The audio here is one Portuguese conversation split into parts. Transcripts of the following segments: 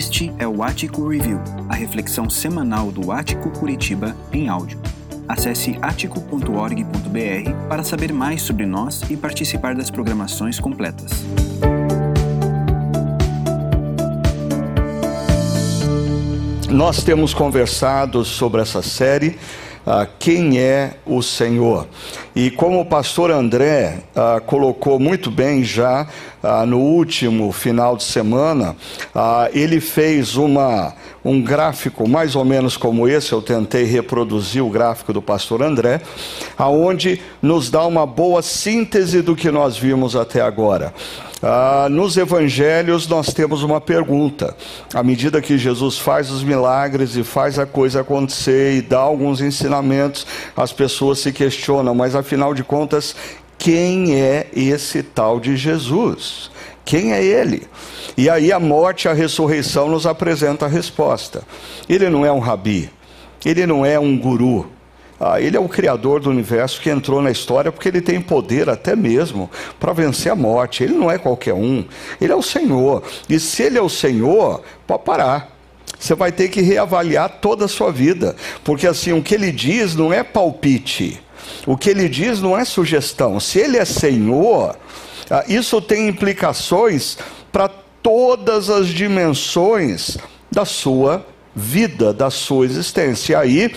Este é o Ático Review, a reflexão semanal do Ático Curitiba em áudio. Acesse atico.org.br para saber mais sobre nós e participar das programações completas. Nós temos conversado sobre essa série ah, quem é o Senhor. E como o pastor André ah, colocou muito bem já ah, no último final de semana, ah, ele fez uma, um gráfico mais ou menos como esse, eu tentei reproduzir o gráfico do pastor André, aonde nos dá uma boa síntese do que nós vimos até agora. Ah, nos evangelhos nós temos uma pergunta. À medida que Jesus faz os milagres e faz a coisa acontecer e dá alguns ensinamentos, as pessoas se questionam, mas afinal de contas, quem é esse tal de Jesus? Quem é ele? E aí a morte e a ressurreição nos apresenta a resposta. Ele não é um rabi, ele não é um guru, ah, ele é o criador do universo que entrou na história porque ele tem poder até mesmo para vencer a morte. Ele não é qualquer um, ele é o Senhor. E se ele é o Senhor, pode parar. Você vai ter que reavaliar toda a sua vida, porque assim, o que ele diz não é palpite. O que ele diz não é sugestão. Se ele é Senhor, ah, isso tem implicações para todas as dimensões da sua vida da sua existência. E aí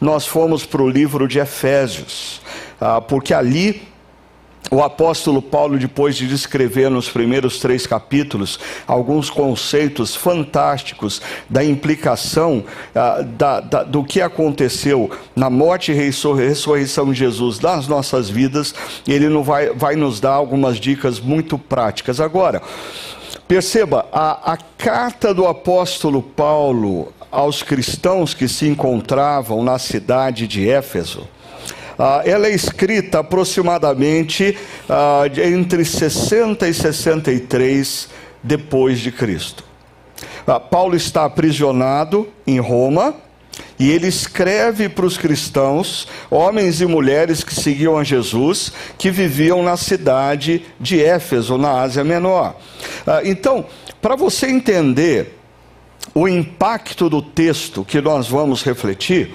nós fomos para o livro de Efésios, ah, porque ali o apóstolo Paulo, depois de descrever nos primeiros três capítulos alguns conceitos fantásticos da implicação ah, da, da, do que aconteceu na morte e ressurreição de Jesus nas nossas vidas, ele não vai, vai nos dar algumas dicas muito práticas. Agora, perceba, a, a carta do apóstolo Paulo aos cristãos que se encontravam na cidade de Éfeso. Ah, ela é escrita aproximadamente ah, entre 60 e 63 depois de Cristo. Ah, Paulo está aprisionado em Roma e ele escreve para os cristãos, homens e mulheres que seguiam a Jesus, que viviam na cidade de Éfeso, na Ásia Menor. Ah, então, para você entender o impacto do texto que nós vamos refletir,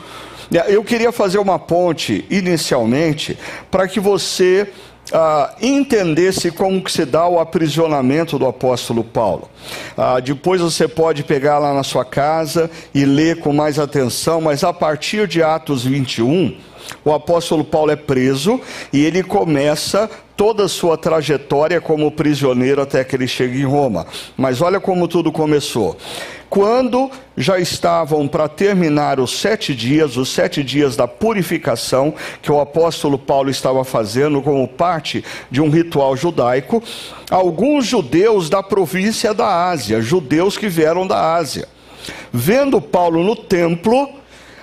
eu queria fazer uma ponte inicialmente para que você ah, entendesse como que se dá o aprisionamento do apóstolo Paulo. Ah, depois você pode pegar lá na sua casa e ler com mais atenção, mas a partir de Atos 21, o apóstolo Paulo é preso e ele começa toda a sua trajetória como prisioneiro até que ele chega em Roma. Mas olha como tudo começou quando já estavam para terminar os sete dias, os sete dias da purificação que o apóstolo Paulo estava fazendo como parte de um ritual judaico, alguns judeus da província da Ásia, judeus que vieram da Ásia, vendo Paulo no templo,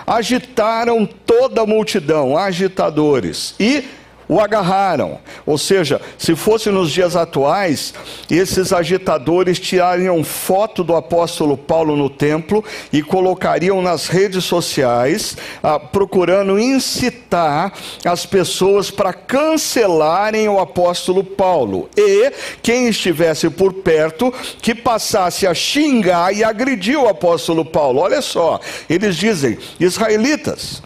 agitaram toda a multidão, agitadores, e o agarraram. Ou seja, se fosse nos dias atuais, esses agitadores tirariam foto do apóstolo Paulo no templo e colocariam nas redes sociais, ah, procurando incitar as pessoas para cancelarem o apóstolo Paulo. E quem estivesse por perto que passasse a xingar e agredir o apóstolo Paulo. Olha só, eles dizem: israelitas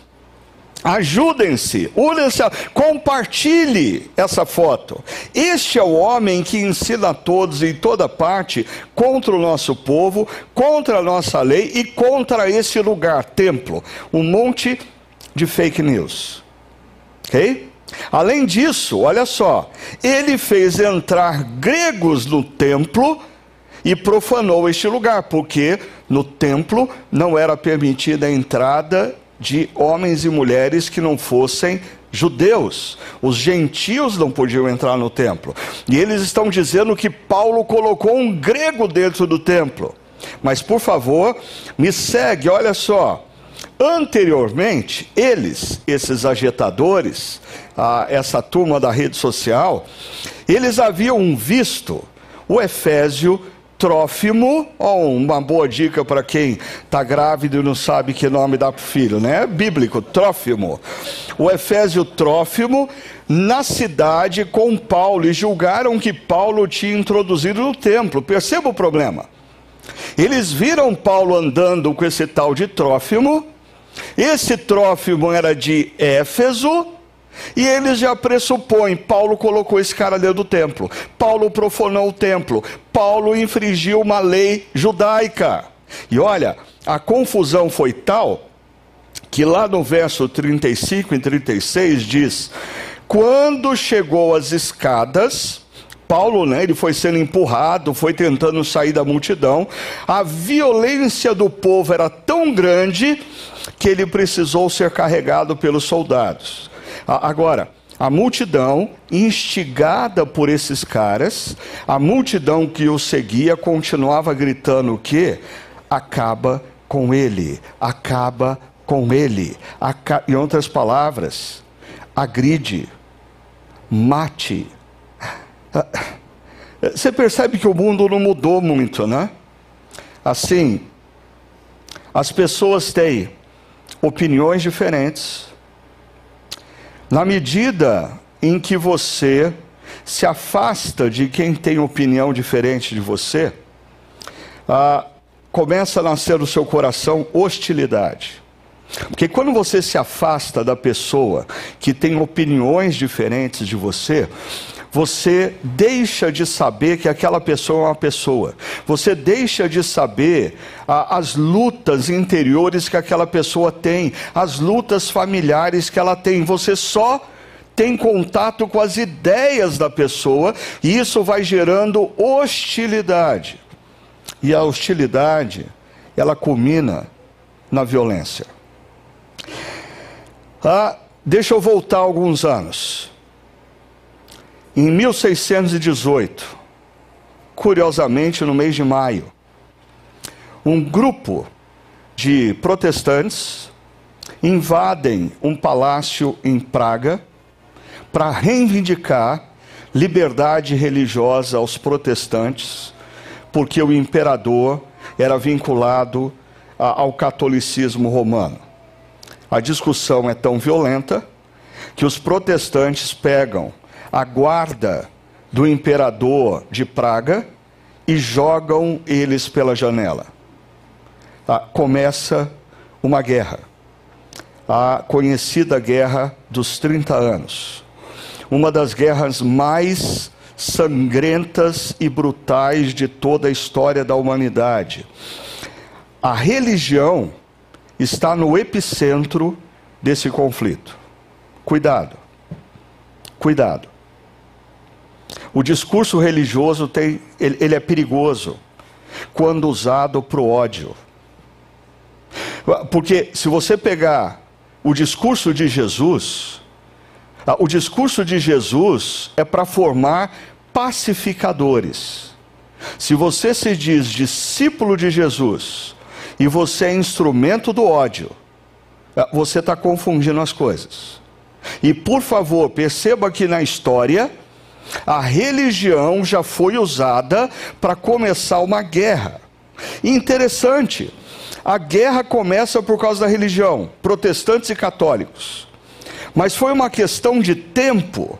Ajudem-se, unem-se, compartilhe essa foto. Este é o homem que ensina a todos em toda parte contra o nosso povo, contra a nossa lei e contra esse lugar, templo, um monte de fake news. Ok? Além disso, olha só, ele fez entrar gregos no templo e profanou este lugar, porque no templo não era permitida a entrada de homens e mulheres que não fossem judeus. Os gentios não podiam entrar no templo. E eles estão dizendo que Paulo colocou um grego dentro do templo. Mas por favor, me segue, olha só. Anteriormente, eles, esses agitadores, a, essa turma da rede social, eles haviam visto o Efésio Trófimo, oh, uma boa dica para quem está grávido e não sabe que nome dá para o filho, né? Bíblico, Trófimo. O Efésio Trófimo, na cidade com Paulo, e julgaram que Paulo tinha introduzido no templo. Perceba o problema. Eles viram Paulo andando com esse tal de Trófimo. Esse Trófimo era de Éfeso. E eles já pressupõem, Paulo colocou esse cara dentro do templo. Paulo profanou o templo. Paulo infringiu uma lei judaica. E olha, a confusão foi tal que lá no verso 35 e 36 diz: Quando chegou às escadas, Paulo, né, ele foi sendo empurrado, foi tentando sair da multidão. A violência do povo era tão grande que ele precisou ser carregado pelos soldados. Agora, a multidão, instigada por esses caras, a multidão que o seguia continuava gritando o quê? Acaba com ele, acaba com ele. Aca... Em outras palavras, agride, mate. Você percebe que o mundo não mudou muito, né? Assim, as pessoas têm opiniões diferentes, na medida em que você se afasta de quem tem opinião diferente de você, ah, começa a nascer no seu coração hostilidade. Porque quando você se afasta da pessoa que tem opiniões diferentes de você, você deixa de saber que aquela pessoa é uma pessoa. Você deixa de saber as lutas interiores que aquela pessoa tem, as lutas familiares que ela tem. Você só tem contato com as ideias da pessoa e isso vai gerando hostilidade. E a hostilidade, ela culmina na violência. Ah, deixa eu voltar alguns anos. Em 1618, curiosamente no mês de maio, um grupo de protestantes invadem um palácio em Praga para reivindicar liberdade religiosa aos protestantes, porque o imperador era vinculado ao catolicismo romano. A discussão é tão violenta que os protestantes pegam a guarda do imperador de Praga e jogam eles pela janela. Ah, começa uma guerra, a conhecida Guerra dos 30 Anos, uma das guerras mais sangrentas e brutais de toda a história da humanidade. A religião está no epicentro desse conflito. Cuidado, cuidado. O discurso religioso tem, ele, ele é perigoso quando usado para o ódio. Porque se você pegar o discurso de Jesus, o discurso de Jesus é para formar pacificadores. Se você se diz discípulo de Jesus e você é instrumento do ódio, você está confundindo as coisas. E por favor, perceba que na história, a religião já foi usada para começar uma guerra. interessante, a guerra começa por causa da religião, protestantes e católicos. Mas foi uma questão de tempo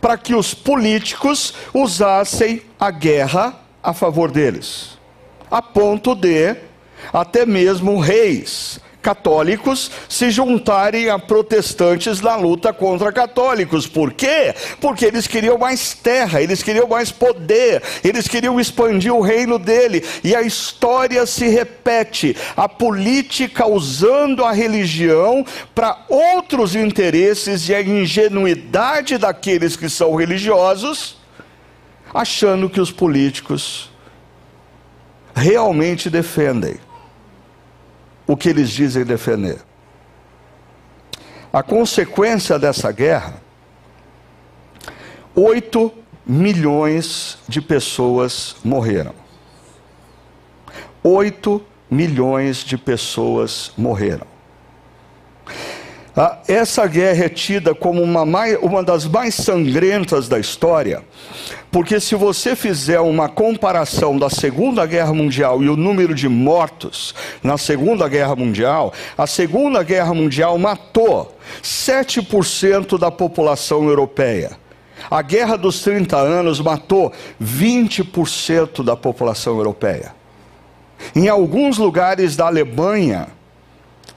para que os políticos usassem a guerra a favor deles, a ponto de até mesmo reis católicos se juntarem a protestantes na luta contra católicos. Por quê? Porque eles queriam mais terra, eles queriam mais poder, eles queriam expandir o reino dele. E a história se repete: a política usando a religião para outros interesses e a ingenuidade daqueles que são religiosos, achando que os políticos realmente defendem o que eles dizem defender. A consequência dessa guerra, 8 milhões de pessoas morreram. 8 milhões de pessoas morreram. Ah, essa guerra é tida como uma, mais, uma das mais sangrentas da história, porque se você fizer uma comparação da Segunda Guerra Mundial e o número de mortos na Segunda Guerra Mundial, a Segunda Guerra Mundial matou 7% da população europeia. A Guerra dos 30 Anos matou 20% da população europeia. Em alguns lugares da Alemanha,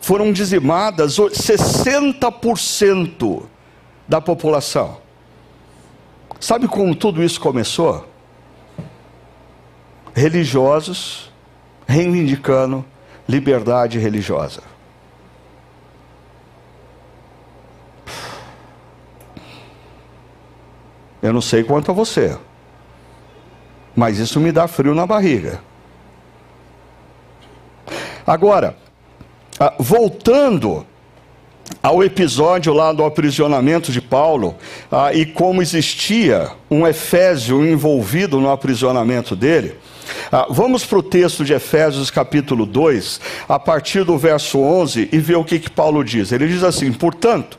foram dizimadas 60% da população. Sabe como tudo isso começou? Religiosos reivindicando liberdade religiosa. Eu não sei quanto a você, mas isso me dá frio na barriga. Agora, ah, voltando ao episódio lá do aprisionamento de Paulo ah, e como existia um Efésio envolvido no aprisionamento dele. Ah, vamos para o texto de Efésios capítulo 2, a partir do verso 11, e ver o que, que Paulo diz. Ele diz assim: portanto,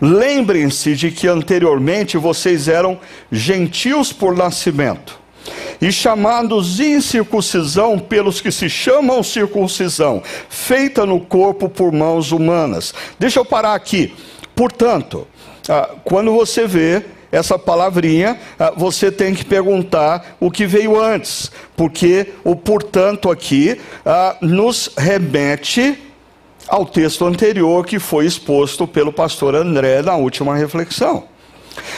lembrem-se de que anteriormente vocês eram gentios por nascimento e chamados incircuncisão pelos que se chamam circuncisão, feita no corpo por mãos humanas. Deixa eu parar aqui. Portanto, ah, quando você vê essa palavrinha, ah, você tem que perguntar o que veio antes, porque o portanto aqui ah, nos remete ao texto anterior que foi exposto pelo pastor André na última reflexão.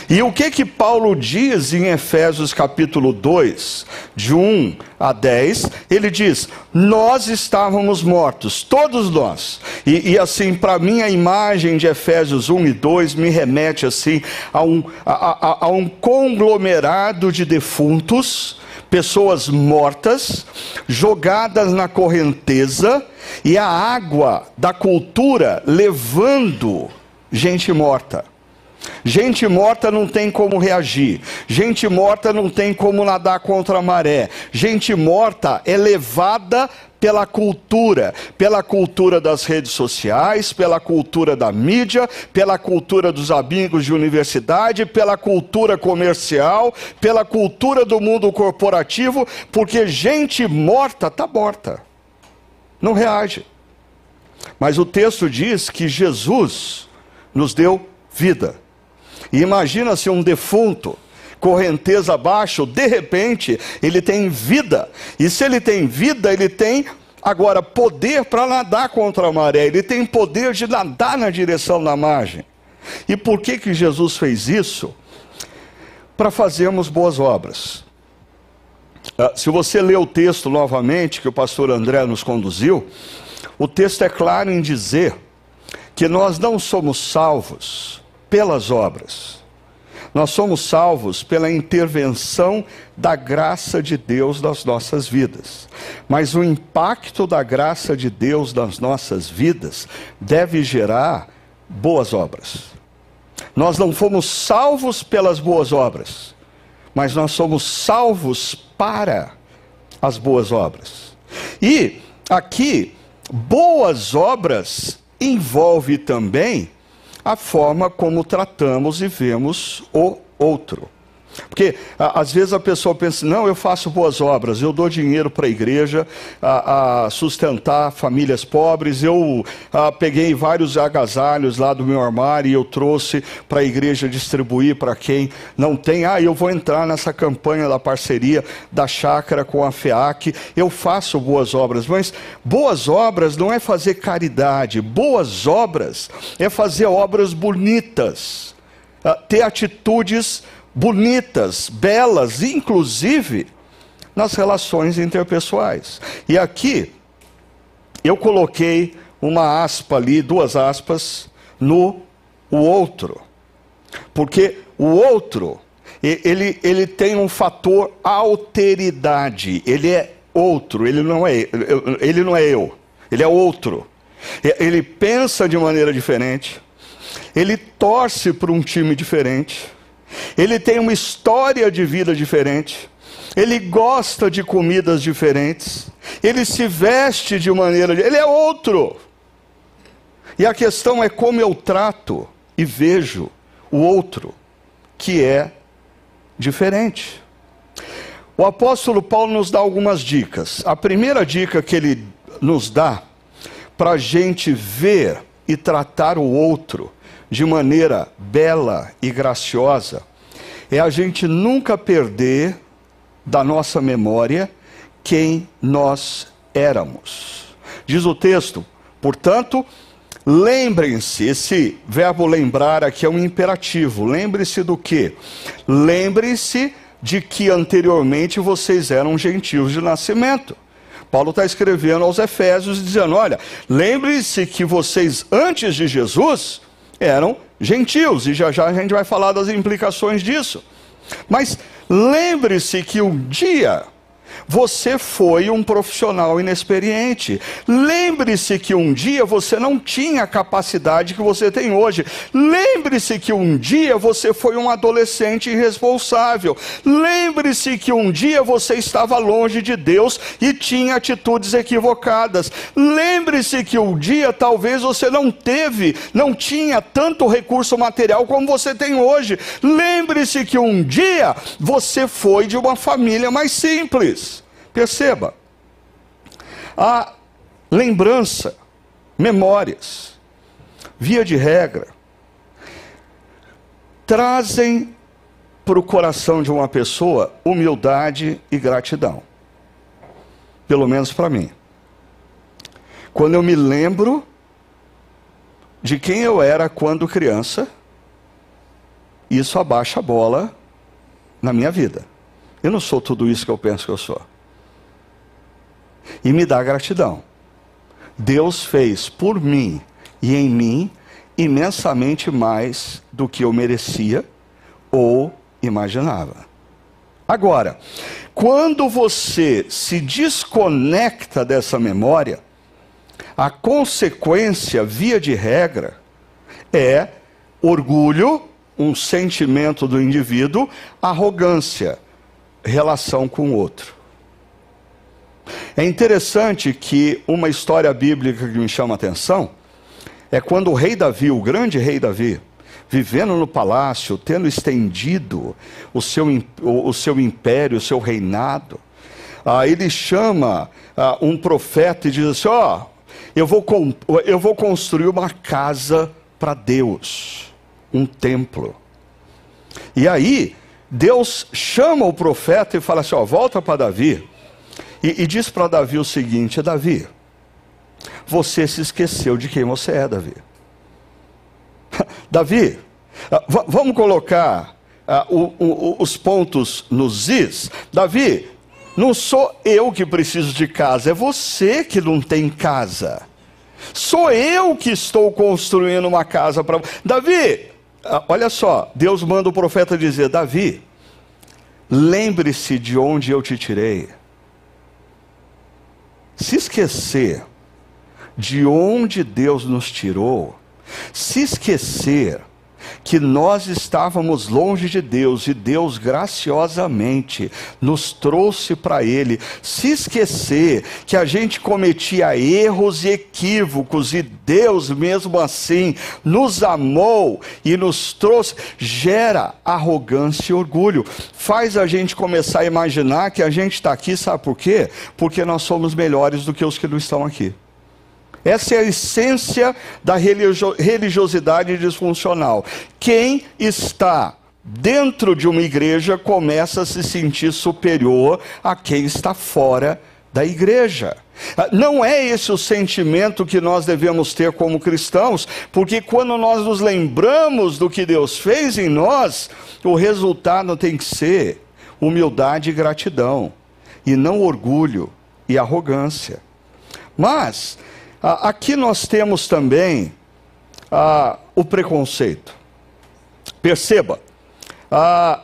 E o que que Paulo diz em Efésios capítulo 2, de 1 a 10? Ele diz: Nós estávamos mortos, todos nós. E, e assim, para mim, a imagem de Efésios 1 e 2 me remete assim a um, a, a, a um conglomerado de defuntos, pessoas mortas, jogadas na correnteza, e a água da cultura levando gente morta. Gente morta não tem como reagir. Gente morta não tem como nadar contra a maré. Gente morta é levada pela cultura, pela cultura das redes sociais, pela cultura da mídia, pela cultura dos amigos de universidade, pela cultura comercial, pela cultura do mundo corporativo, porque gente morta está morta. Não reage. Mas o texto diz que Jesus nos deu vida. Imagina se um defunto, correnteza abaixo, de repente, ele tem vida. E se ele tem vida, ele tem agora poder para nadar contra a maré, ele tem poder de nadar na direção da margem. E por que que Jesus fez isso? Para fazermos boas obras. Ah, se você ler o texto novamente, que o pastor André nos conduziu, o texto é claro em dizer que nós não somos salvos pelas obras. Nós somos salvos pela intervenção da graça de Deus nas nossas vidas. Mas o impacto da graça de Deus nas nossas vidas deve gerar boas obras. Nós não fomos salvos pelas boas obras, mas nós somos salvos para as boas obras. E aqui, boas obras envolve também a forma como tratamos e vemos o outro. Porque às vezes a pessoa pensa, não, eu faço boas obras, eu dou dinheiro para a igreja a, sustentar famílias pobres, eu a, peguei vários agasalhos lá do meu armário e eu trouxe para a igreja distribuir para quem não tem. Ah, eu vou entrar nessa campanha da parceria da chácara com a FEAC, eu faço boas obras, mas boas obras não é fazer caridade, boas obras é fazer obras bonitas, ter atitudes bonitas, belas, inclusive nas relações interpessoais. E aqui eu coloquei uma aspa ali, duas aspas, no o outro. Porque o outro, ele, ele tem um fator alteridade. Ele é outro, ele não é, ele não é eu, ele é outro. Ele pensa de maneira diferente, ele torce para um time diferente, ele tem uma história de vida diferente, ele gosta de comidas diferentes, ele se veste de maneira. Ele é outro. E a questão é como eu trato e vejo o outro, que é diferente. O apóstolo Paulo nos dá algumas dicas. A primeira dica que ele nos dá para a gente ver e tratar o outro de maneira bela e graciosa é a gente nunca perder da nossa memória quem nós éramos. Diz o texto, portanto, lembrem-se, esse verbo lembrar aqui é um imperativo. Lembre-se do que? Lembre-se de que anteriormente vocês eram gentios de nascimento. Paulo está escrevendo aos Efésios dizendo: olha, lembre-se que vocês antes de Jesus eram gentios, e já já a gente vai falar das implicações disso. Mas lembre-se que um dia você foi um profissional inexperiente. Lembre-se que um dia você não tinha a capacidade que você tem hoje. Lembre-se que um dia você foi um adolescente irresponsável. Lembre-se que um dia você estava longe de Deus e tinha atitudes equivocadas. Lembre-se que um dia talvez você não teve, não tinha tanto recurso material como você tem hoje. Lembre-se que um dia você foi de uma família mais simples. Perceba, a lembrança, memórias, via de regra, trazem para o coração de uma pessoa humildade e gratidão. Pelo menos para mim. Quando eu me lembro de quem eu era quando criança, isso abaixa a bola na minha vida. Eu não sou tudo isso que eu penso que eu sou e me dá gratidão. Deus fez por mim e em mim imensamente mais do que eu merecia ou imaginava. Agora, quando você se desconecta dessa memória, a consequência, via de regra, é orgulho, um sentimento do indivíduo, arrogância, relação com o outro. É interessante que uma história bíblica que me chama a atenção é quando o rei Davi, o grande rei Davi, vivendo no palácio, tendo estendido o seu, o, seu império, o seu reinado, ah, ele chama ah, um profeta e diz assim: Ó, oh, eu, vou eu vou construir uma casa para Deus, um templo. E aí, Deus chama o profeta e fala assim: Ó, oh, volta para Davi e, e diz para Davi o seguinte: Davi, você se esqueceu de quem você é, Davi. Davi, ah, vamos colocar uh, o, o, os pontos nos is. Davi, não sou eu que preciso de casa, é você que não tem casa. Sou eu que estou construindo uma casa para. Davi, uh, olha só, Deus manda o profeta dizer: Davi, lembre-se de onde eu te tirei se esquecer de onde Deus nos tirou, se esquecer que nós estávamos longe de Deus e Deus graciosamente nos trouxe para Ele, se esquecer que a gente cometia erros e equívocos e Deus mesmo assim nos amou e nos trouxe, gera arrogância e orgulho, faz a gente começar a imaginar que a gente está aqui, sabe por quê? Porque nós somos melhores do que os que não estão aqui. Essa é a essência da religiosidade disfuncional. Quem está dentro de uma igreja começa a se sentir superior a quem está fora da igreja. Não é esse o sentimento que nós devemos ter como cristãos, porque quando nós nos lembramos do que Deus fez em nós, o resultado tem que ser humildade e gratidão, e não orgulho e arrogância. Mas ah, aqui nós temos também ah, o preconceito. Perceba, ah,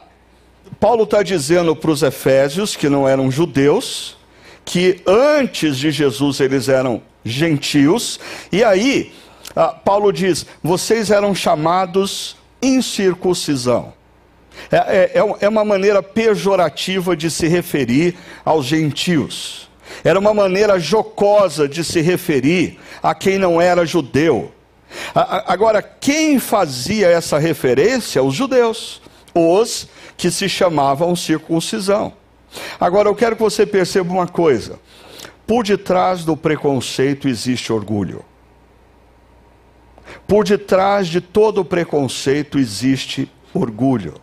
Paulo está dizendo para os Efésios, que não eram judeus, que antes de Jesus eles eram gentios, e aí ah, Paulo diz: vocês eram chamados incircuncisão. É, é, é, é uma maneira pejorativa de se referir aos gentios. Era uma maneira jocosa de se referir a quem não era judeu. Agora, quem fazia essa referência? Os judeus, os que se chamavam circuncisão. Agora, eu quero que você perceba uma coisa: por detrás do preconceito existe orgulho. Por detrás de todo preconceito existe orgulho.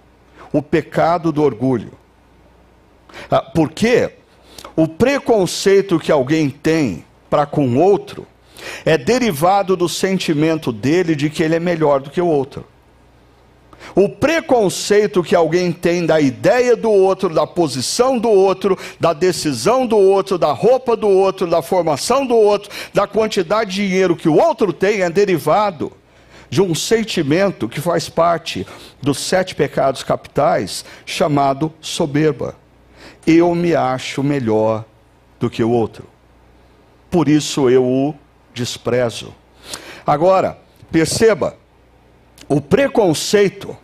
O pecado do orgulho. Ah, por quê? O preconceito que alguém tem para com outro é derivado do sentimento dele de que ele é melhor do que o outro. O preconceito que alguém tem da ideia do outro, da posição do outro, da decisão do outro, da roupa do outro, da formação do outro, da quantidade de dinheiro que o outro tem é derivado de um sentimento que faz parte dos sete pecados capitais, chamado soberba. Eu me acho melhor do que o outro. Por isso eu o desprezo. Agora, perceba, o preconceito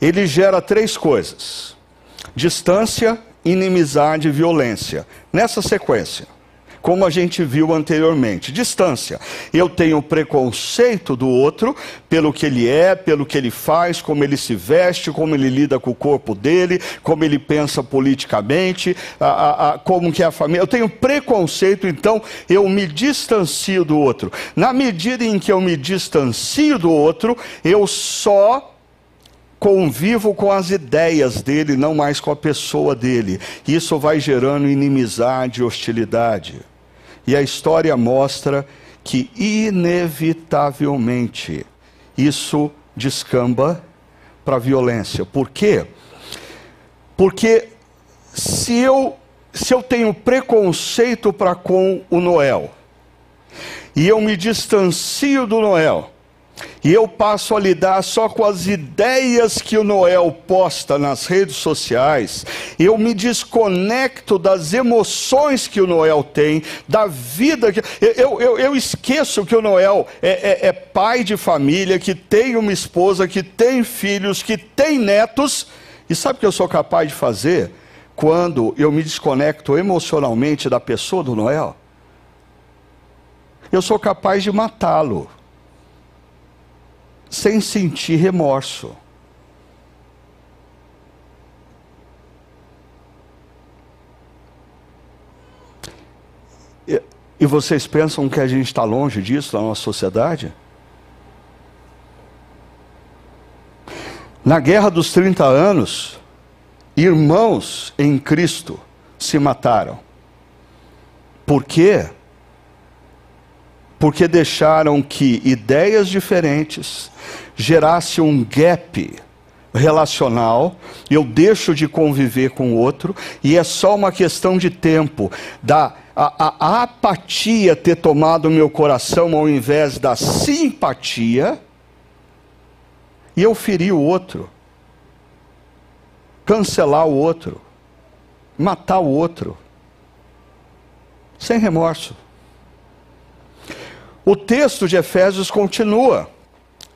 ele gera três coisas: distância, inimizade e violência. Nessa sequência como a gente viu anteriormente. Distância. Eu tenho preconceito do outro pelo que ele é, pelo que ele faz, como ele se veste, como ele lida com o corpo dele, como ele pensa politicamente, a, a, a, como que é a família. Eu tenho preconceito, então eu me distancio do outro. Na medida em que eu me distancio do outro, eu só convivo com as ideias dele, não mais com a pessoa dele. Isso vai gerando inimizade, hostilidade. E a história mostra que, inevitavelmente, isso descamba para a violência. Por quê? Porque se eu, se eu tenho preconceito para com o Noel, e eu me distancio do Noel, e eu passo a lidar só com as ideias que o Noel posta nas redes sociais. Eu me desconecto das emoções que o Noel tem, da vida que. Eu, eu, eu esqueço que o Noel é, é, é pai de família, que tem uma esposa, que tem filhos, que tem netos. E sabe o que eu sou capaz de fazer quando eu me desconecto emocionalmente da pessoa do Noel? Eu sou capaz de matá-lo sem sentir remorso. E vocês pensam que a gente está longe disso na nossa sociedade? Na guerra dos 30 anos, irmãos em Cristo se mataram. Por quê? Porque deixaram que ideias diferentes gerassem um gap relacional, eu deixo de conviver com o outro, e é só uma questão de tempo da a, a, a apatia ter tomado meu coração ao invés da simpatia, e eu ferir o outro, cancelar o outro, matar o outro, sem remorso. O texto de Efésios continua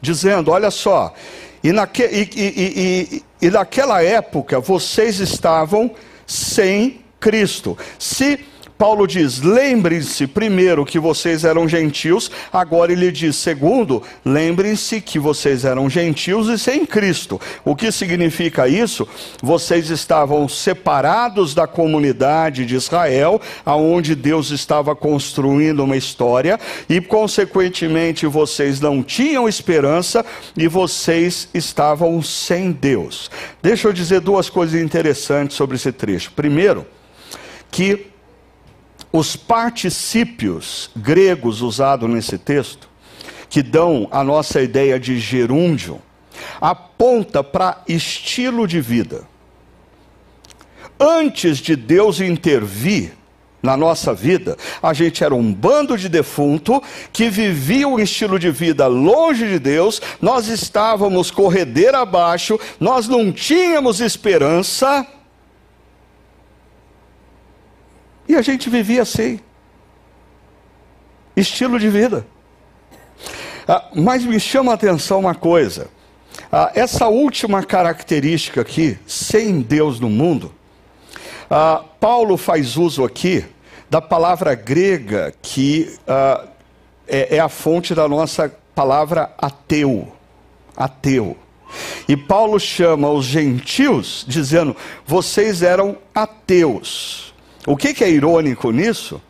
dizendo: olha só, e, naque, e, e, e naquela época vocês estavam sem Cristo. Se Paulo diz: lembrem-se primeiro que vocês eram gentios, agora ele diz: segundo, lembrem-se que vocês eram gentios e sem Cristo. O que significa isso? Vocês estavam separados da comunidade de Israel, aonde Deus estava construindo uma história, e consequentemente vocês não tinham esperança e vocês estavam sem Deus. Deixa eu dizer duas coisas interessantes sobre esse trecho. Primeiro, que os particípios gregos usados nesse texto, que dão a nossa ideia de gerúndio, aponta para estilo de vida. Antes de Deus intervir na nossa vida, a gente era um bando de defunto que vivia um estilo de vida longe de Deus, nós estávamos corredeira abaixo, nós não tínhamos esperança E a gente vivia assim. Estilo de vida. Ah, mas me chama a atenção uma coisa. Ah, essa última característica aqui, sem Deus no mundo, ah, Paulo faz uso aqui da palavra grega que ah, é, é a fonte da nossa palavra ateu. Ateu. E Paulo chama os gentios, dizendo: vocês eram ateus. O que, que é irônico nisso?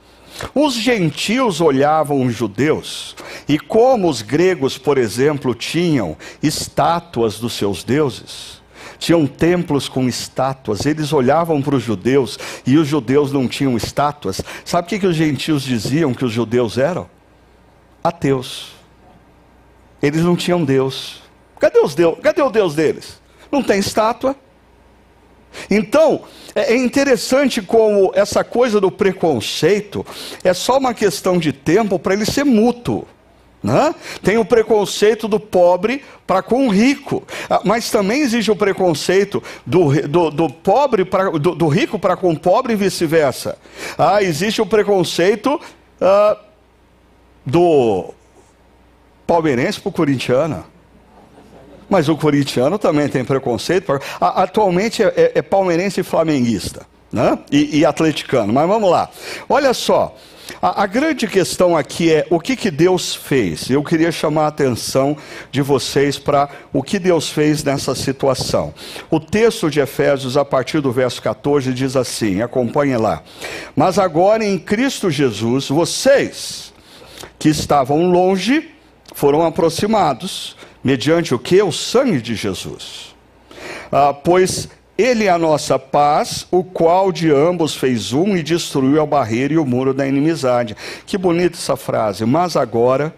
Os gentios olhavam os judeus, e como os gregos, por exemplo, tinham estátuas dos seus deuses, tinham templos com estátuas, eles olhavam para os judeus e os judeus não tinham estátuas. Sabe o que, que os gentios diziam que os judeus eram? Ateus. Eles não tinham Deus. Cadê, os Deus? Cadê o Deus deles? Não tem estátua. Então, é, é interessante como essa coisa do preconceito é só uma questão de tempo para ele ser mútuo. Né? Tem o preconceito do pobre para com o rico, ah, mas também existe o preconceito do, do, do pobre pra, do, do rico para com o pobre e vice-versa. Ah, existe o preconceito ah, do palmeirense para o corintiano. Mas o corintiano também tem preconceito. Atualmente é, é, é palmeirense e flamenguista. Né? E, e atleticano. Mas vamos lá. Olha só. A, a, grande questão aqui é o que, que Deus fez. Eu queria chamar a atenção de vocês para o que Deus fez nessa situação. O texto de Efésios, a partir do verso 14, diz assim: acompanhe lá. Mas agora em Cristo Jesus, vocês que estavam longe foram aproximados mediante o que? O sangue de Jesus. Ah, pois ele é a nossa paz, o qual de ambos fez um e destruiu a barreira e o muro da inimizade. Que bonita essa frase. Mas agora,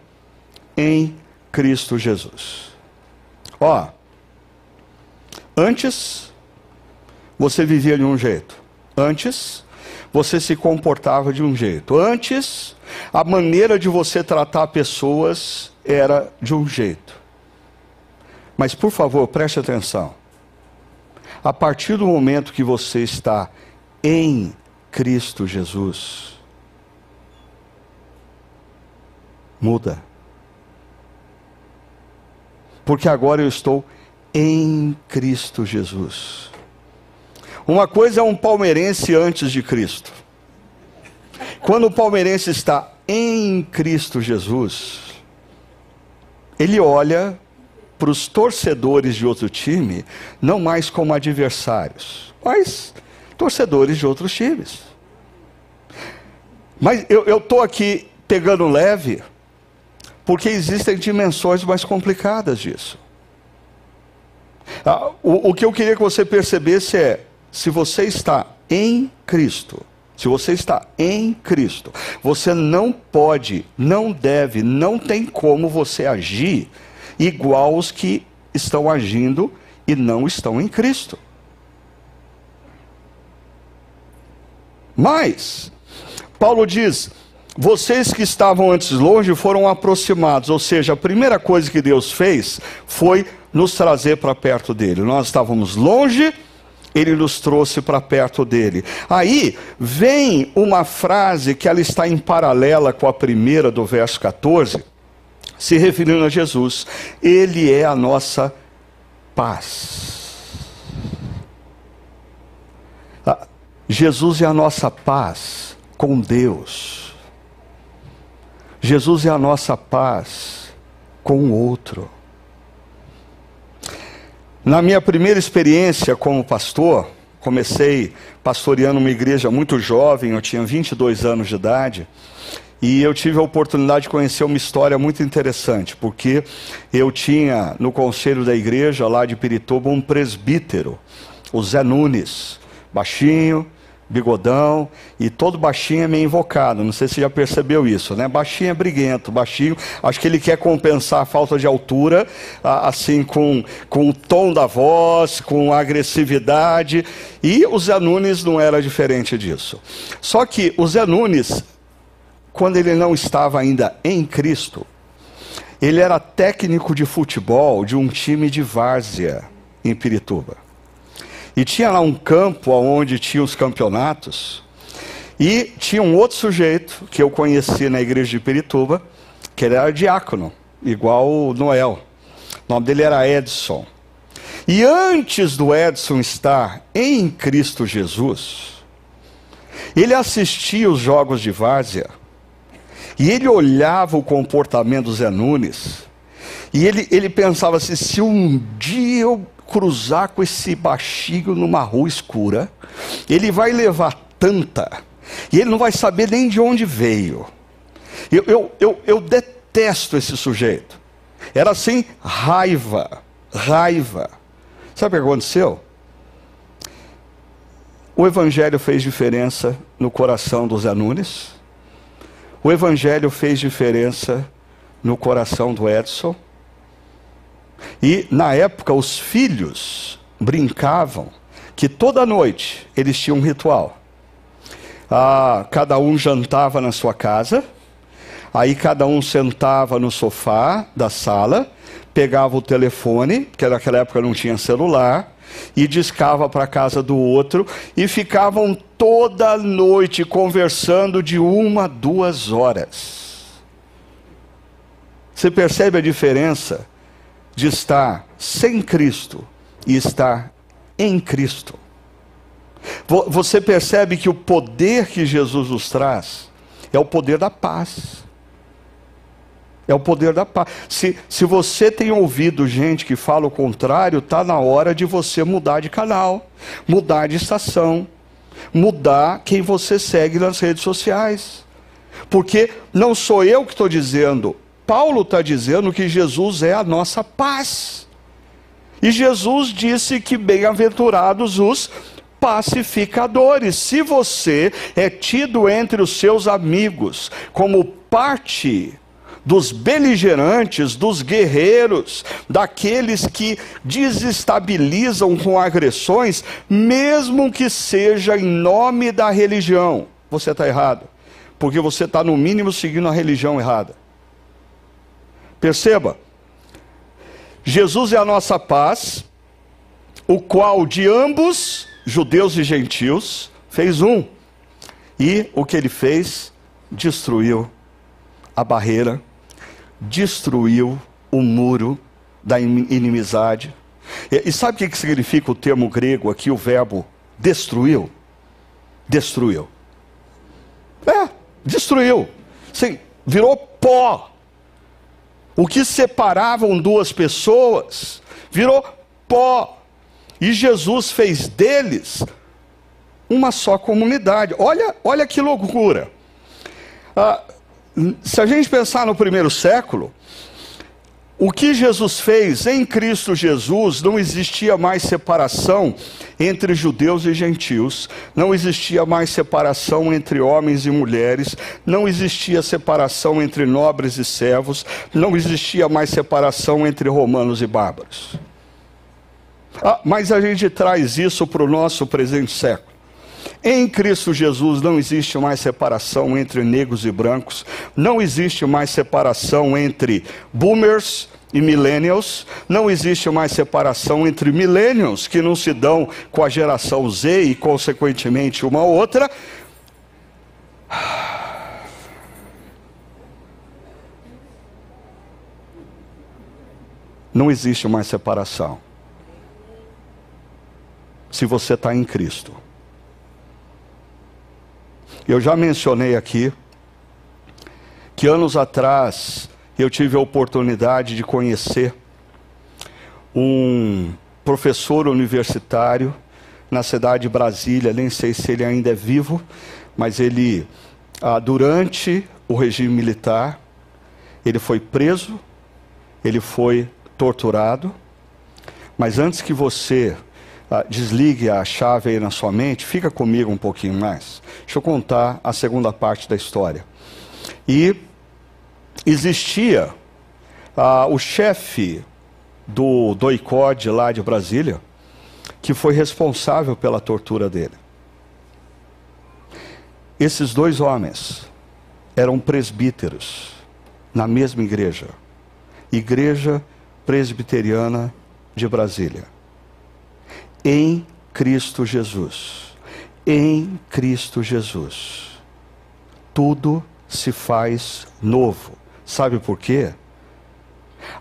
em Cristo Jesus. Ó, antes você vivia de um jeito. Antes você se comportava de um jeito. Antes a maneira de você tratar pessoas era de um jeito. Mas por favor, preste atenção. A partir do momento que você está em Cristo Jesus, muda. Porque agora eu estou em Cristo Jesus. Uma coisa é um palmeirense antes de Cristo. Quando o palmeirense está em Cristo Jesus, ele olha para os torcedores de outro time, não mais como adversários, mas torcedores de outros times. Mas eu estou aqui pegando leve, porque existem dimensões mais complicadas disso. Ah, o, o que eu queria que você percebesse é: se você está em Cristo, se você está em Cristo, você não pode, não deve, não tem como você agir igual os que estão agindo e não estão em Cristo. Mas, Paulo diz: vocês que estavam antes longe foram aproximados, ou seja, a primeira coisa que Deus fez foi nos trazer para perto dele. Nós estávamos longe, ele nos trouxe para perto dele. Aí vem uma frase que ela está em paralela com a primeira do verso 14, se referindo a Jesus. Ele é a nossa paz. Ah, Jesus é a nossa paz com Deus. Jesus é a nossa paz com o outro. Na minha primeira experiência como pastor, comecei pastoreando uma igreja muito jovem, eu tinha 22 anos de idade. E eu tive a oportunidade de conhecer uma história muito interessante, porque eu tinha no conselho da igreja lá de Pirituba um presbítero, o Zé Nunes, baixinho, bigodão, e todo baixinho é meio invocado, não sei se você já percebeu isso, né? Baixinho é briguento, baixinho, acho que ele quer compensar a falta de altura, assim, com, com o tom da voz, com a agressividade, e o Zé Nunes não era diferente disso. Só que o Zé Nunes quando ele não estava ainda em Cristo, ele era técnico de futebol de um time de várzea em Pirituba. E tinha lá um campo onde tinha os campeonatos. E tinha um outro sujeito que eu conheci na igreja de Pirituba, que ele era diácono, igual o Noel. O nome dele era Edson. E antes do Edson estar em Cristo Jesus, ele assistia os jogos de várzea e ele olhava o comportamento do Zé Nunes, e ele, ele pensava assim: se um dia eu cruzar com esse baixinho numa rua escura, ele vai levar tanta, e ele não vai saber nem de onde veio. Eu, eu, eu, eu detesto esse sujeito. Era assim, raiva, raiva. Sabe o que aconteceu? O Evangelho fez diferença no coração dos Anunes. O Evangelho fez diferença no coração do Edson. E, na época, os filhos brincavam que toda noite eles tinham um ritual. Ah, cada um jantava na sua casa, aí cada um sentava no sofá da sala, pegava o telefone, porque naquela época não tinha celular, e discava para a casa do outro e ficavam toda noite conversando de uma, duas horas. Você percebe a diferença de estar sem Cristo e estar em Cristo? Você percebe que o poder que Jesus nos traz é o poder da paz. É o poder da paz. Se, se você tem ouvido gente que fala o contrário, está na hora de você mudar de canal, mudar de estação, mudar quem você segue nas redes sociais. Porque não sou eu que estou dizendo, Paulo está dizendo que Jesus é a nossa paz. E Jesus disse que bem-aventurados os pacificadores. Se você é tido entre os seus amigos como parte dos beligerantes, dos guerreiros, daqueles que desestabilizam com agressões, mesmo que seja em nome da religião. Você está errado, porque você está, no mínimo, seguindo a religião errada. Perceba, Jesus é a nossa paz, o qual de ambos, judeus e gentios, fez um. E o que ele fez? Destruiu a barreira destruiu o muro da inimizade. E, e sabe o que significa o termo grego aqui, o verbo destruiu? Destruiu. É, destruiu. Sim, virou pó. O que separavam duas pessoas virou pó. E Jesus fez deles uma só comunidade. Olha, olha que loucura. Ah, se a gente pensar no primeiro século, o que Jesus fez em Cristo Jesus, não existia mais separação entre judeus e gentios, não existia mais separação entre homens e mulheres, não existia separação entre nobres e servos, não existia mais separação entre romanos e bárbaros. Ah, mas a gente traz isso para o nosso presente século. Em Cristo Jesus não existe mais separação entre negros e brancos, não existe mais separação entre boomers e millennials, não existe mais separação entre millennials que não se dão com a geração Z e consequentemente uma outra. Não existe mais separação. Se você está em Cristo. Eu já mencionei aqui que anos atrás eu tive a oportunidade de conhecer um professor universitário na cidade de Brasília, nem sei se ele ainda é vivo, mas ele, ah, durante o regime militar, ele foi preso, ele foi torturado, mas antes que você desligue a chave aí na sua mente, fica comigo um pouquinho mais. Deixa eu contar a segunda parte da história. E existia ah, o chefe do doicode lá de Brasília, que foi responsável pela tortura dele. Esses dois homens eram presbíteros na mesma igreja, Igreja Presbiteriana de Brasília em Cristo Jesus. Em Cristo Jesus. Tudo se faz novo. Sabe por quê?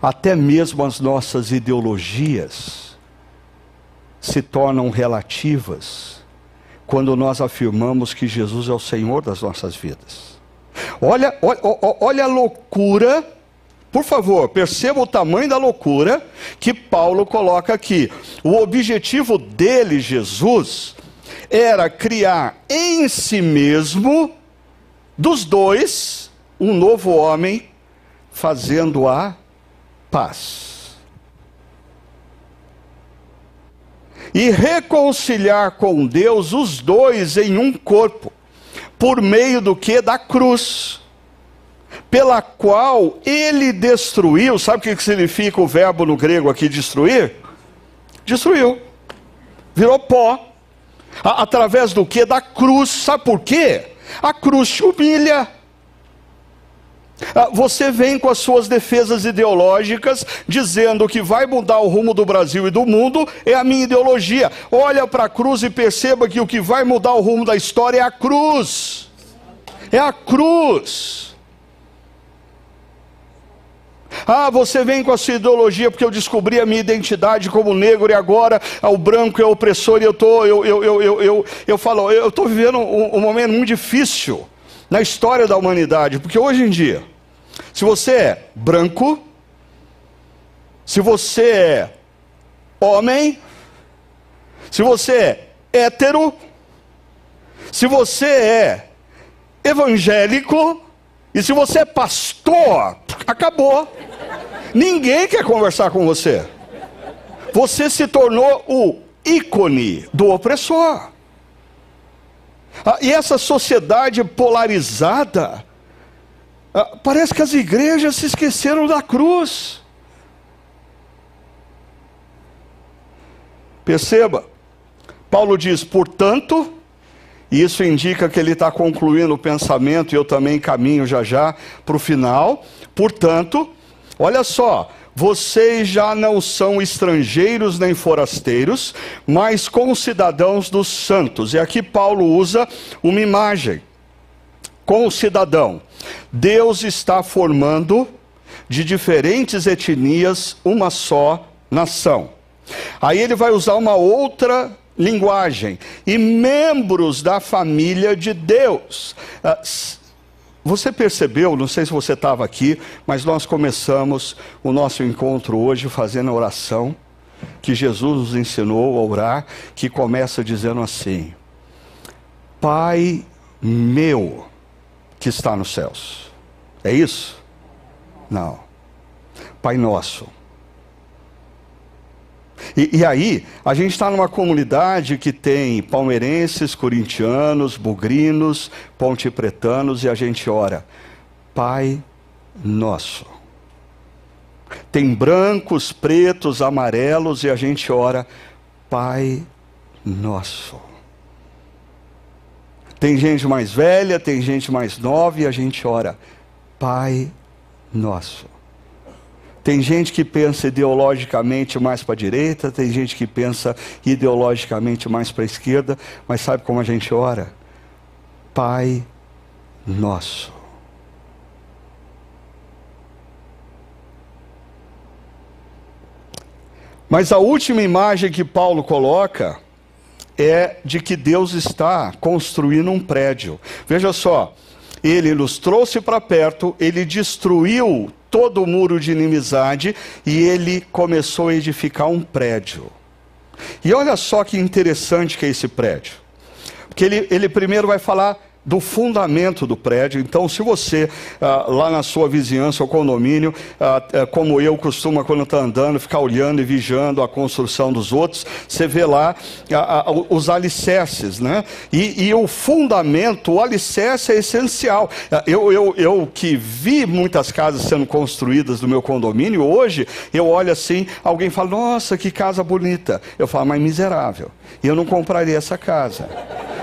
Até mesmo as nossas ideologias se tornam relativas quando nós afirmamos que Jesus é o Senhor das nossas vidas. Olha, olha, olha a loucura por favor, perceba o tamanho da loucura que Paulo coloca aqui. O objetivo dele, Jesus, era criar em si mesmo, dos dois, um novo homem, fazendo a paz. e reconciliar com Deus os dois em um corpo, por meio do que? Da cruz, pela qual ele destruiu. Sabe o que significa o verbo no grego aqui destruir? Destruiu, virou pó, através do que? Da cruz. Sabe por quê? A cruz te humilha. Ah, você vem com as suas defesas ideológicas, dizendo que vai mudar o rumo do Brasil e do mundo, é a minha ideologia. Olha para a cruz e perceba que o que vai mudar o rumo da história é a cruz. É a cruz. Ah, você vem com a sua ideologia porque eu descobri a minha identidade como negro e agora o branco é opressor e eu tô, eu, eu, eu, eu, eu, eu falo, eu estou vivendo um, um momento muito difícil na história da humanidade, porque hoje em dia se você é branco, se você é homem, se você é hétero, se você é evangélico, e se você é pastor, acabou. Ninguém quer conversar com você. Você se tornou o ícone do opressor. Ah, e essa sociedade polarizada, ah, parece que as igrejas se esqueceram da cruz. Perceba, Paulo diz, portanto, e isso indica que ele está concluindo o pensamento, e eu também caminho já já para o final. Portanto, olha só, vocês já não são estrangeiros nem forasteiros, mas concidadãos dos santos. E aqui Paulo usa uma imagem com o cidadão. Deus está formando de diferentes etnias uma só nação. Aí ele vai usar uma outra linguagem. E membros da família de Deus. Ah, você percebeu, não sei se você estava aqui, mas nós começamos o nosso encontro hoje fazendo a oração que Jesus nos ensinou a orar, que começa dizendo assim: Pai meu que está nos céus. É isso? Não. Pai Nosso. E, e aí, a gente está numa comunidade que tem palmeirenses, corintianos, bugrinos, pontepretanos, e a gente ora, Pai Nosso. Tem brancos, pretos, amarelos, e a gente ora, Pai Nosso. Tem gente mais velha, tem gente mais nova e a gente ora, Pai Nosso. Tem gente que pensa ideologicamente mais para a direita, tem gente que pensa ideologicamente mais para a esquerda, mas sabe como a gente ora? Pai Nosso. Mas a última imagem que Paulo coloca é de que Deus está construindo um prédio. Veja só, ele nos trouxe para perto, ele destruiu todo o muro de inimizade e ele começou a edificar um prédio. E olha só que interessante que é esse prédio. Porque ele, ele primeiro vai falar do fundamento do prédio. Então, se você, ah, lá na sua vizinhança ou condomínio, ah, é, como eu costuma quando está andando, ficar olhando e vigiando a construção dos outros, você vê lá ah, os alicerces, né? E, e, o fundamento, o alicerce é essencial. Eu, eu, eu que vi muitas casas sendo construídas no meu condomínio, hoje eu olho assim, alguém fala, nossa, que casa bonita. Eu falo, mas miserável. Eu não compraria essa casa.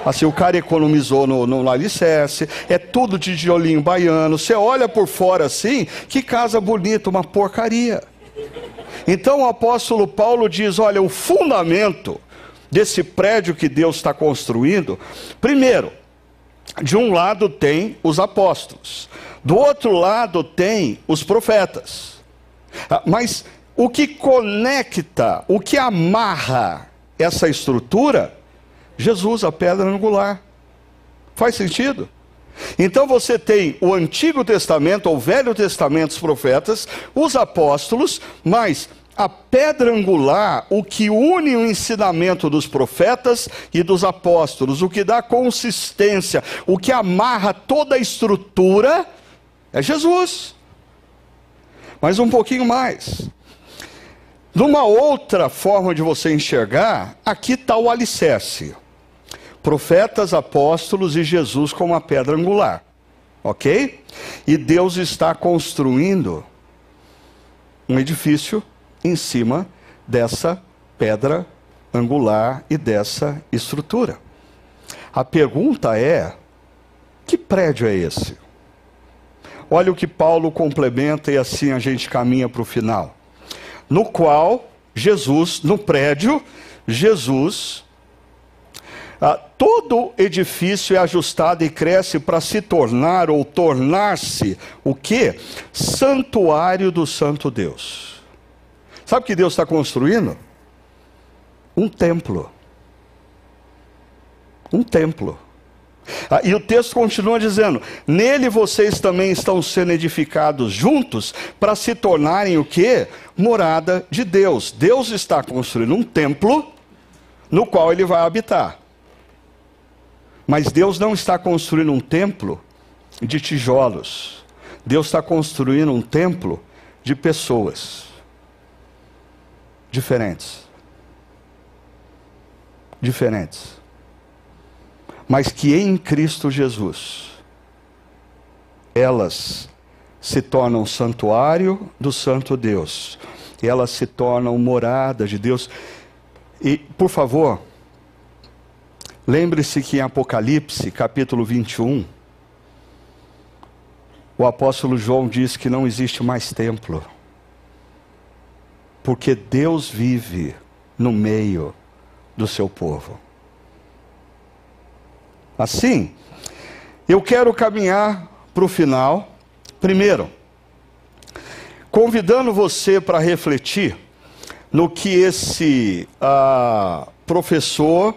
Assim, o cara economizou no, no alicerce, é tudo de tijolinho baiano. Você olha por fora assim, que casa bonita, uma porcaria. Então o apóstolo Paulo diz: olha, o fundamento desse prédio que Deus está construindo, primeiro, de um lado tem os apóstolos, do outro lado tem os profetas. Ah, mas o que conecta, o que amarra essa estrutura Jesus, a pedra angular. Faz sentido? Então você tem o Antigo Testamento, o Velho Testamento, os profetas, os apóstolos, mas a pedra angular, o que une o ensinamento dos profetas e dos apóstolos, o que dá consistência, o que amarra toda a estrutura, é Jesus. Mas um pouquinho mais. Numa outra forma de você enxergar, aqui está o alicerce: profetas, apóstolos e Jesus como a pedra angular. Ok? E Deus está construindo um edifício em cima dessa pedra angular e dessa estrutura. A pergunta é: que prédio é esse? Olha o que Paulo complementa e assim a gente caminha para o final. No qual Jesus, no prédio, Jesus, ah, todo edifício é ajustado e cresce para se tornar ou tornar-se o que? Santuário do Santo Deus. Sabe o que Deus está construindo? Um templo. Um templo. Ah, e o texto continua dizendo: Nele vocês também estão sendo edificados juntos para se tornarem o que? Morada de Deus. Deus está construindo um templo no qual ele vai habitar. Mas Deus não está construindo um templo de tijolos. Deus está construindo um templo de pessoas diferentes. Diferentes mas que em Cristo Jesus elas se tornam santuário do Santo Deus, elas se tornam morada de Deus. E, por favor, lembre-se que em Apocalipse, capítulo 21, o apóstolo João diz que não existe mais templo, porque Deus vive no meio do seu povo. Assim, eu quero caminhar para o final. Primeiro, convidando você para refletir no que esse ah, professor,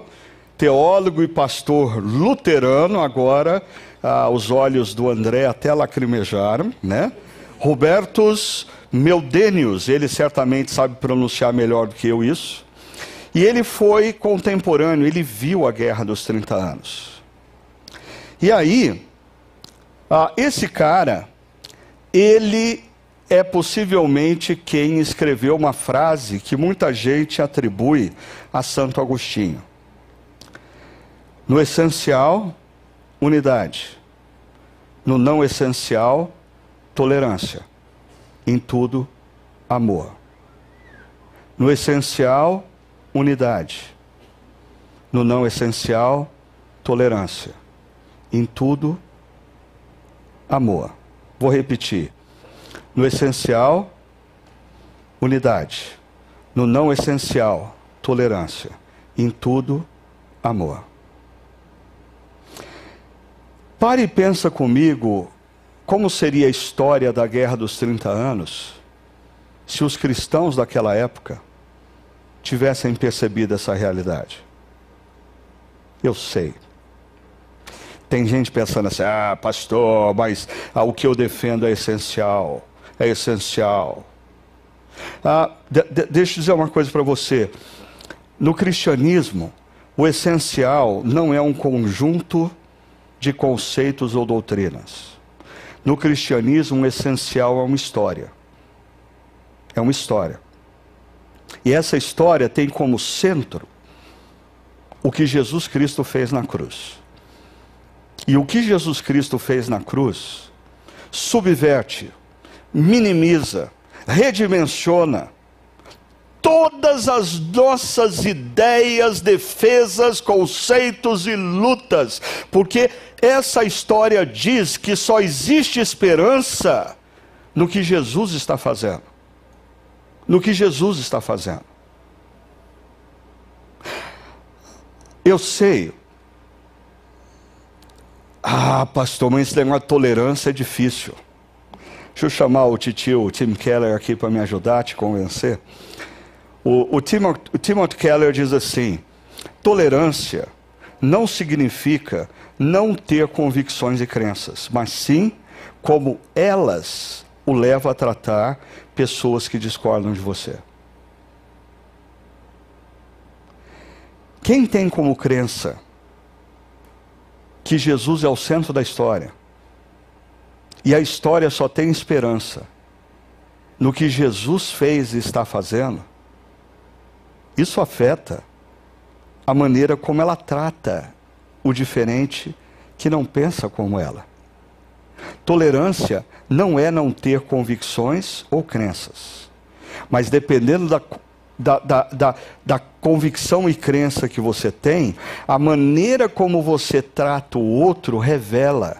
teólogo e pastor luterano, agora ah, os olhos do André até lacrimejaram, né? Robertus Meldenius, ele certamente sabe pronunciar melhor do que eu isso. E ele foi contemporâneo, ele viu a Guerra dos 30 Anos. E aí, ah, esse cara, ele é possivelmente quem escreveu uma frase que muita gente atribui a Santo Agostinho. No essencial, unidade. No não essencial, tolerância. Em tudo, amor. No essencial, unidade. No não essencial, tolerância em tudo, amor. Vou repetir. No essencial, unidade. No não essencial, tolerância. Em tudo, amor. Pare e pensa comigo como seria a história da Guerra dos 30 Anos se os cristãos daquela época tivessem percebido essa realidade. Eu sei, tem gente pensando assim, ah, pastor, mas ah, o que eu defendo é essencial. É essencial. Ah, de, de, deixa eu dizer uma coisa para você. No cristianismo, o essencial não é um conjunto de conceitos ou doutrinas. No cristianismo, o essencial é uma história. É uma história. E essa história tem como centro o que Jesus Cristo fez na cruz. E o que Jesus Cristo fez na cruz subverte, minimiza, redimensiona todas as nossas ideias, defesas, conceitos e lutas, porque essa história diz que só existe esperança no que Jesus está fazendo. No que Jesus está fazendo. Eu sei, ah, pastor, mas esse negócio de tolerância é difícil. Deixa eu chamar o titio, o Tim Keller, aqui para me ajudar a te convencer. O, o, o Timothy Keller diz assim: tolerância não significa não ter convicções e crenças, mas sim como elas o levam a tratar pessoas que discordam de você. Quem tem como crença que Jesus é o centro da história. E a história só tem esperança no que Jesus fez e está fazendo, isso afeta a maneira como ela trata o diferente que não pensa como ela. Tolerância não é não ter convicções ou crenças, mas dependendo da, da, da, da, da convicção e crença que você tem, a maneira como você trata o outro revela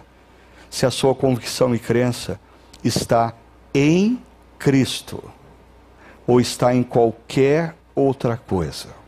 se a sua convicção e crença está em Cristo ou está em qualquer outra coisa.